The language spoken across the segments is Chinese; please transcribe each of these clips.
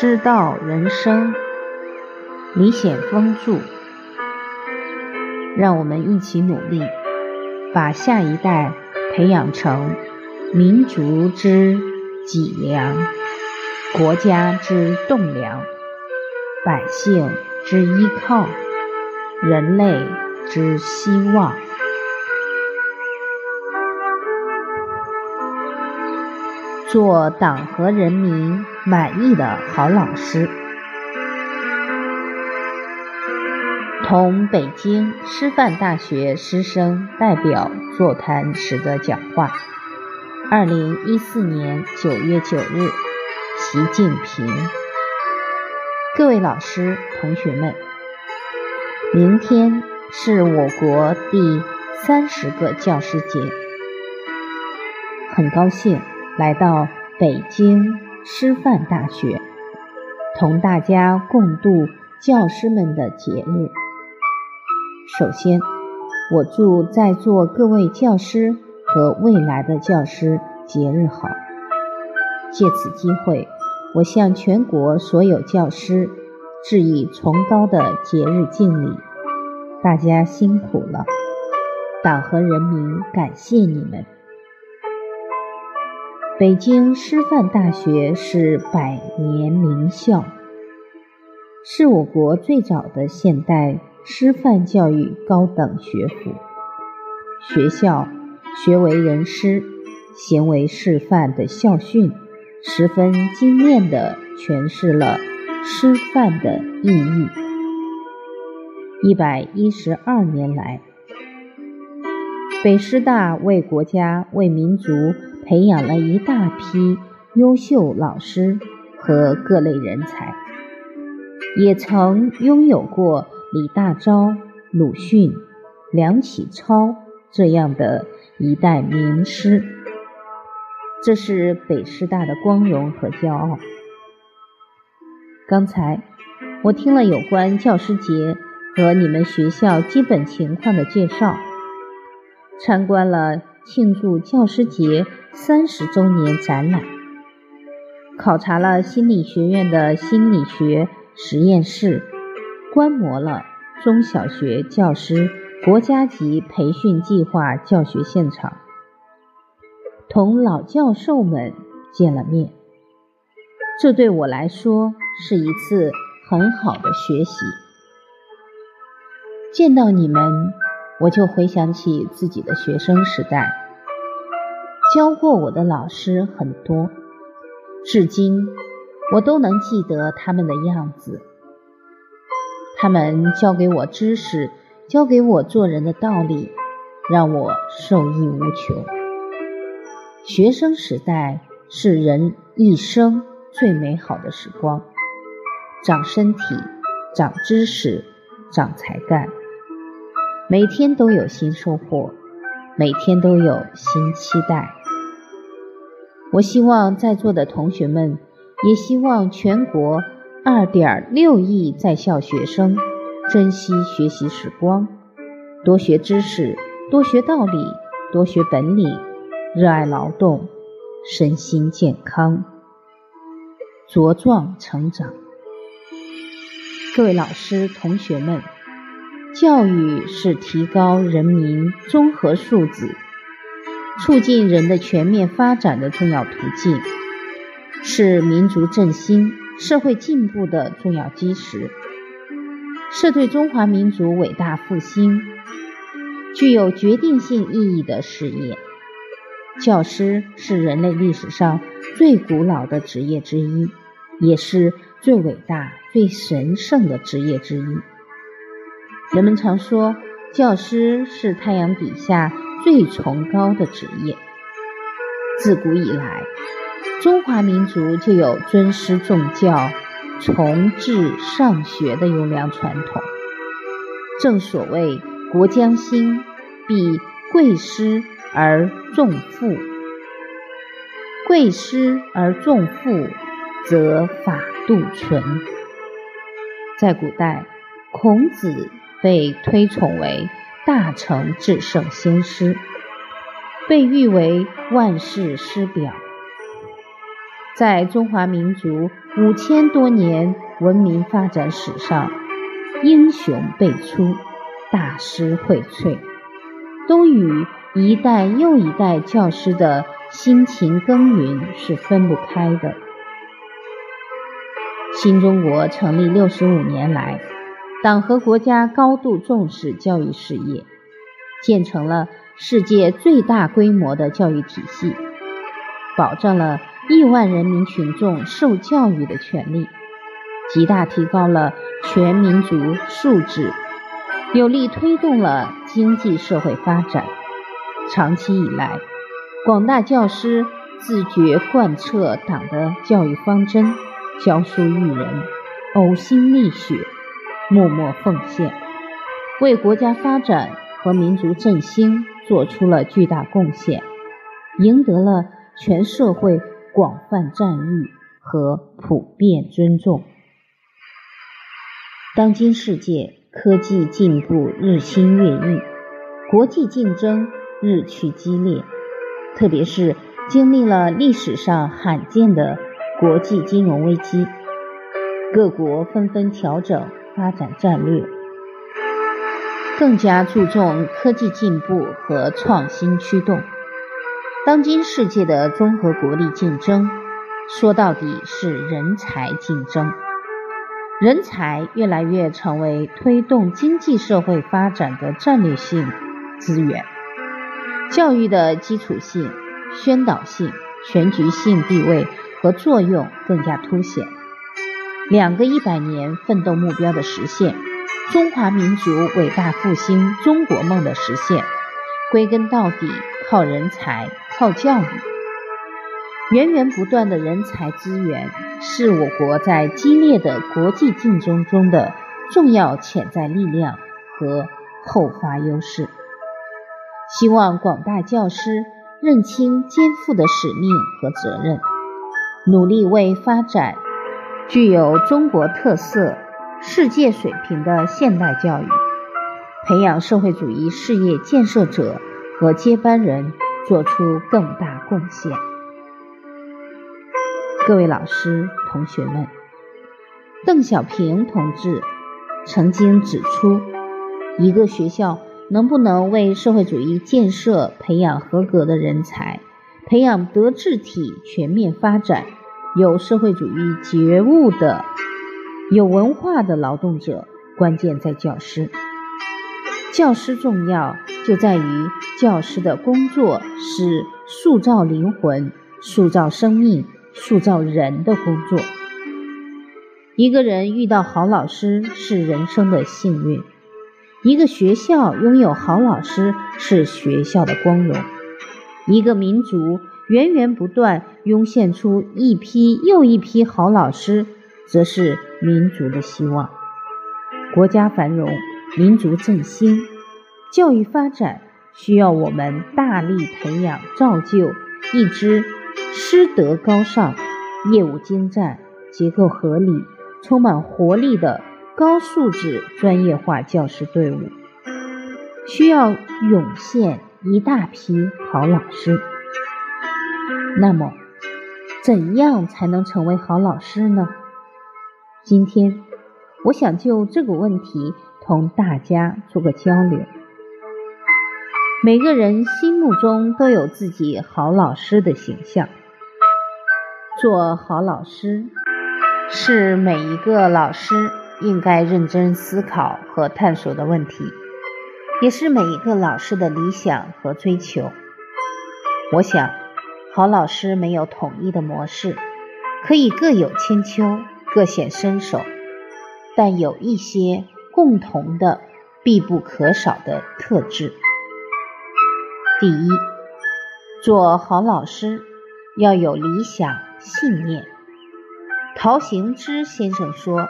师道人生，李显峰著。让我们一起努力，把下一代培养成民族之脊梁、国家之栋梁、百姓之依靠、人类之希望。做党和人民满意的好老师。同北京师范大学师生代表座谈时的讲话。二零一四年九月九日，习近平。各位老师、同学们，明天是我国第三十个教师节，很高兴。来到北京师范大学，同大家共度教师们的节日。首先，我祝在座各位教师和未来的教师节日好。借此机会，我向全国所有教师致以崇高的节日敬礼。大家辛苦了，党和人民感谢你们。北京师范大学是百年名校，是我国最早的现代师范教育高等学府。学校学为人师，行为示范的校训，十分精炼地诠释了师范的意义。一百一十二年来，北师大为国家、为民族。培养了一大批优秀老师和各类人才，也曾拥有过李大钊、鲁迅、梁启超这样的一代名师，这是北师大的光荣和骄傲。刚才我听了有关教师节和你们学校基本情况的介绍，参观了庆祝教师节。三十周年展览，考察了心理学院的心理学实验室，观摩了中小学教师国家级培训计划教学现场，同老教授们见了面。这对我来说是一次很好的学习。见到你们，我就回想起自己的学生时代。教过我的老师很多，至今我都能记得他们的样子。他们教给我知识，教给我做人的道理，让我受益无穷。学生时代是人一生最美好的时光，长身体，长知识，长才干，每天都有新收获，每天都有新期待。我希望在座的同学们，也希望全国二点六亿在校学生珍惜学习时光，多学知识，多学道理，多学本领，热爱劳动，身心健康，茁壮成长。各位老师、同学们，教育是提高人民综合素质。促进人的全面发展的重要途径，是民族振兴、社会进步的重要基石，是对中华民族伟大复兴具有决定性意义的事业。教师是人类历史上最古老的职业之一，也是最伟大、最神圣的职业之一。人们常说，教师是太阳底下。最崇高的职业。自古以来，中华民族就有尊师重教、崇智尚学的优良传统。正所谓“国将兴，必贵师而重父；贵师而重父，则法度存。”在古代，孔子被推崇为。大成至圣先师，被誉为万世师表。在中华民族五千多年文明发展史上，英雄辈出，大师荟萃，都与一代又一代教师的辛勤耕耘是分不开的。新中国成立六十五年来，党和国家高度重视教育事业，建成了世界最大规模的教育体系，保障了。亿万人民群众受教育的权利，极大提高了全民族素质，有力推动了经济社会发展。长期以来，广大教师自觉贯彻党的教育方针，教书育人，呕心沥血，默默奉献，为国家发展和民族振兴做出了巨大贡献，赢得了全社会。广泛赞誉和普遍尊重。当今世界科技进步日新月异，国际竞争日趋激烈，特别是经历了历史上罕见的国际金融危机，各国纷纷调整发展战略，更加注重科技进步和创新驱动。当今世界的综合国力竞争，说到底是人才竞争。人才越来越成为推动经济社会发展的战略性资源。教育的基础性、宣导性、全局性地位和作用更加凸显。两个一百年奋斗目标的实现，中华民族伟大复兴中国梦的实现，归根到底靠人才。靠教育，源源不断的人才资源是我国在激烈的国际竞争中的重要潜在力量和后发优势。希望广大教师认清肩负的使命和责任，努力为发展具有中国特色、世界水平的现代教育，培养社会主义事业建设者和接班人。做出更大贡献。各位老师、同学们，邓小平同志曾经指出，一个学校能不能为社会主义建设培养合格的人才，培养德智体全面发展、有社会主义觉悟的、有文化的劳动者，关键在教师。教师重要，就在于教师的工作是塑造灵魂、塑造生命、塑造人的工作。一个人遇到好老师是人生的幸运，一个学校拥有好老师是学校的光荣，一个民族源源不断涌现出一批又一批好老师，则是民族的希望。国家繁荣。民族振兴、教育发展需要我们大力培养、造就一支师德高尚、业务精湛、结构合理、充满活力的高素质专业化教师队伍，需要涌现一大批好老师。那么，怎样才能成为好老师呢？今天，我想就这个问题。同大家做个交流。每个人心目中都有自己好老师的形象。做好老师是每一个老师应该认真思考和探索的问题，也是每一个老师的理想和追求。我想，好老师没有统一的模式，可以各有千秋，各显身手，但有一些。共同的、必不可少的特质。第一，做好老师要有理想信念。陶行知先生说：“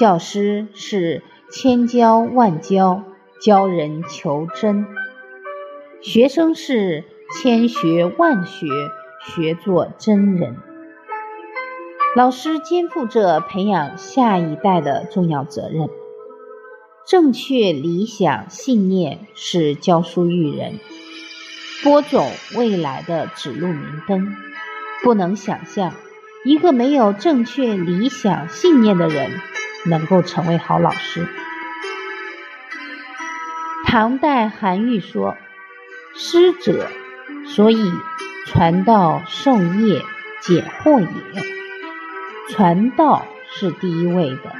教师是千教万教，教人求真；学生是千学万学，学做真人。”老师肩负着培养下一代的重要责任。正确理想信念是教书育人、播种未来的指路明灯。不能想象一个没有正确理想信念的人能够成为好老师。唐代韩愈说：“师者，所以传道授业解惑也。传道是第一位的。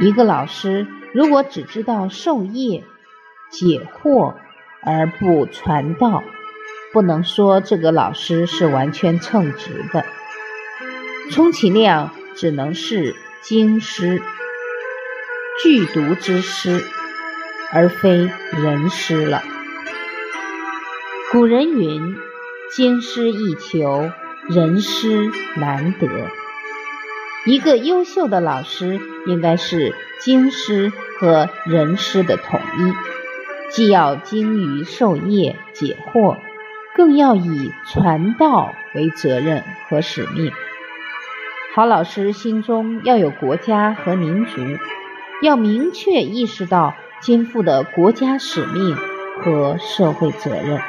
一个老师如果只知道授业解惑而不传道，不能说这个老师是完全称职的。”充其量只能是经师、剧读之师，而非人师了。古人云：“经师易求，人师难得。”一个优秀的老师应该是经师和人师的统一，既要精于授业解惑，更要以传道为责任和使命。好老师心中要有国家和民族，要明确意识到肩负的国家使命和社会责任。